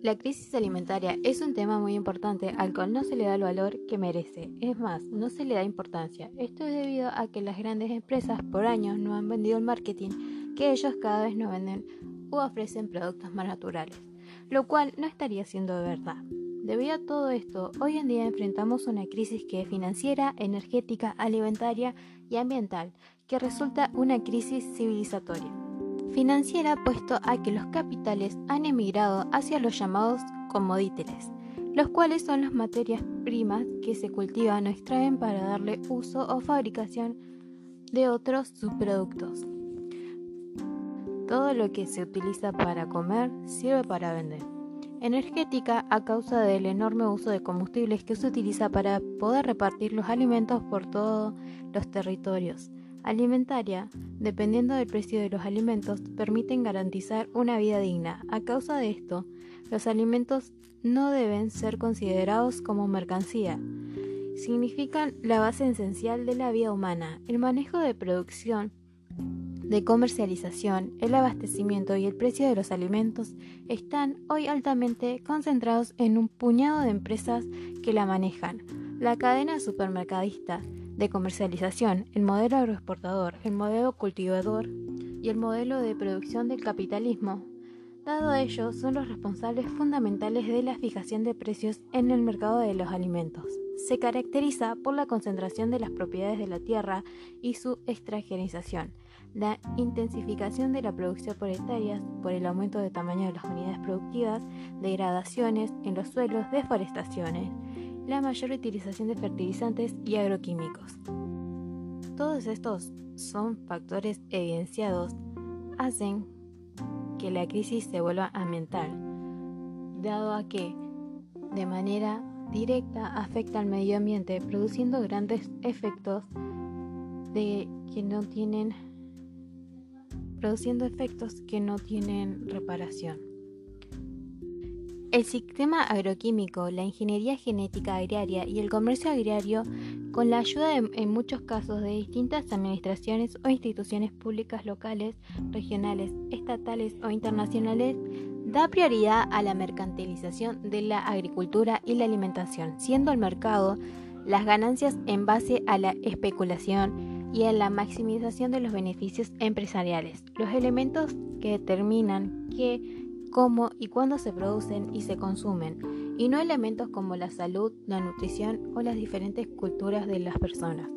La crisis alimentaria es un tema muy importante al cual no se le da el valor que merece. Es más, no se le da importancia. Esto es debido a que las grandes empresas por años no han vendido el marketing que ellos cada vez no venden o ofrecen productos más naturales, lo cual no estaría siendo verdad. Debido a todo esto, hoy en día enfrentamos una crisis que es financiera, energética, alimentaria y ambiental, que resulta una crisis civilizatoria. Financiera puesto a que los capitales han emigrado hacia los llamados comodíteres, los cuales son las materias primas que se cultivan o extraen para darle uso o fabricación de otros subproductos. Todo lo que se utiliza para comer sirve para vender. Energética a causa del enorme uso de combustibles que se utiliza para poder repartir los alimentos por todos los territorios. Alimentaria, dependiendo del precio de los alimentos, permiten garantizar una vida digna. A causa de esto, los alimentos no deben ser considerados como mercancía. Significan la base esencial de la vida humana. El manejo de producción de comercialización, el abastecimiento y el precio de los alimentos están hoy altamente concentrados en un puñado de empresas que la manejan. La cadena supermercadista de comercialización, el modelo agroexportador, el modelo cultivador y el modelo de producción del capitalismo. Dado ello, son los responsables fundamentales de la fijación de precios en el mercado de los alimentos. Se caracteriza por la concentración de las propiedades de la tierra y su extranjerización la intensificación de la producción por hectáreas por el aumento de tamaño de las unidades productivas, degradaciones en los suelos, deforestaciones, la mayor utilización de fertilizantes y agroquímicos. Todos estos son factores evidenciados, hacen que la crisis se vuelva ambiental, dado a que de manera directa afecta al medio ambiente, produciendo grandes efectos de no tienen produciendo efectos que no tienen reparación. El sistema agroquímico, la ingeniería genética agraria y el comercio agrario, con la ayuda en muchos casos de distintas administraciones o instituciones públicas locales, regionales, estatales o internacionales, da prioridad a la mercantilización de la agricultura y la alimentación, siendo el mercado las ganancias en base a la especulación, y en la maximización de los beneficios empresariales, los elementos que determinan qué, cómo y cuándo se producen y se consumen, y no elementos como la salud, la nutrición o las diferentes culturas de las personas.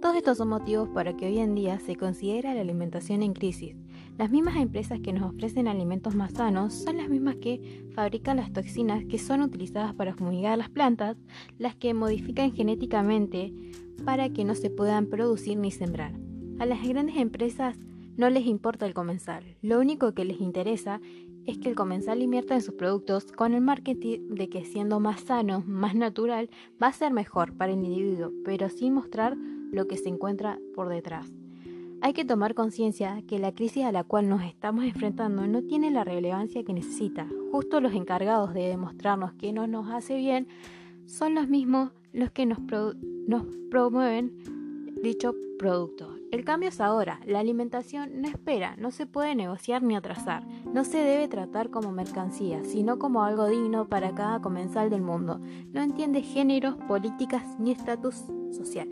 Todos estos son motivos para que hoy en día se considere la alimentación en crisis. Las mismas empresas que nos ofrecen alimentos más sanos son las mismas que fabrican las toxinas que son utilizadas para fumigar las plantas, las que modifican genéticamente para que no se puedan producir ni sembrar. A las grandes empresas no les importa el comensal, lo único que les interesa es que el comensal invierta en sus productos con el marketing de que siendo más sano, más natural, va a ser mejor para el individuo, pero sin mostrar lo que se encuentra por detrás. Hay que tomar conciencia que la crisis a la cual nos estamos enfrentando no tiene la relevancia que necesita. Justo los encargados de demostrarnos que no nos hace bien son los mismos los que nos, nos promueven dicho producto. El cambio es ahora. La alimentación no espera, no se puede negociar ni atrasar. No se debe tratar como mercancía, sino como algo digno para cada comensal del mundo. No entiende géneros, políticas ni estatus social.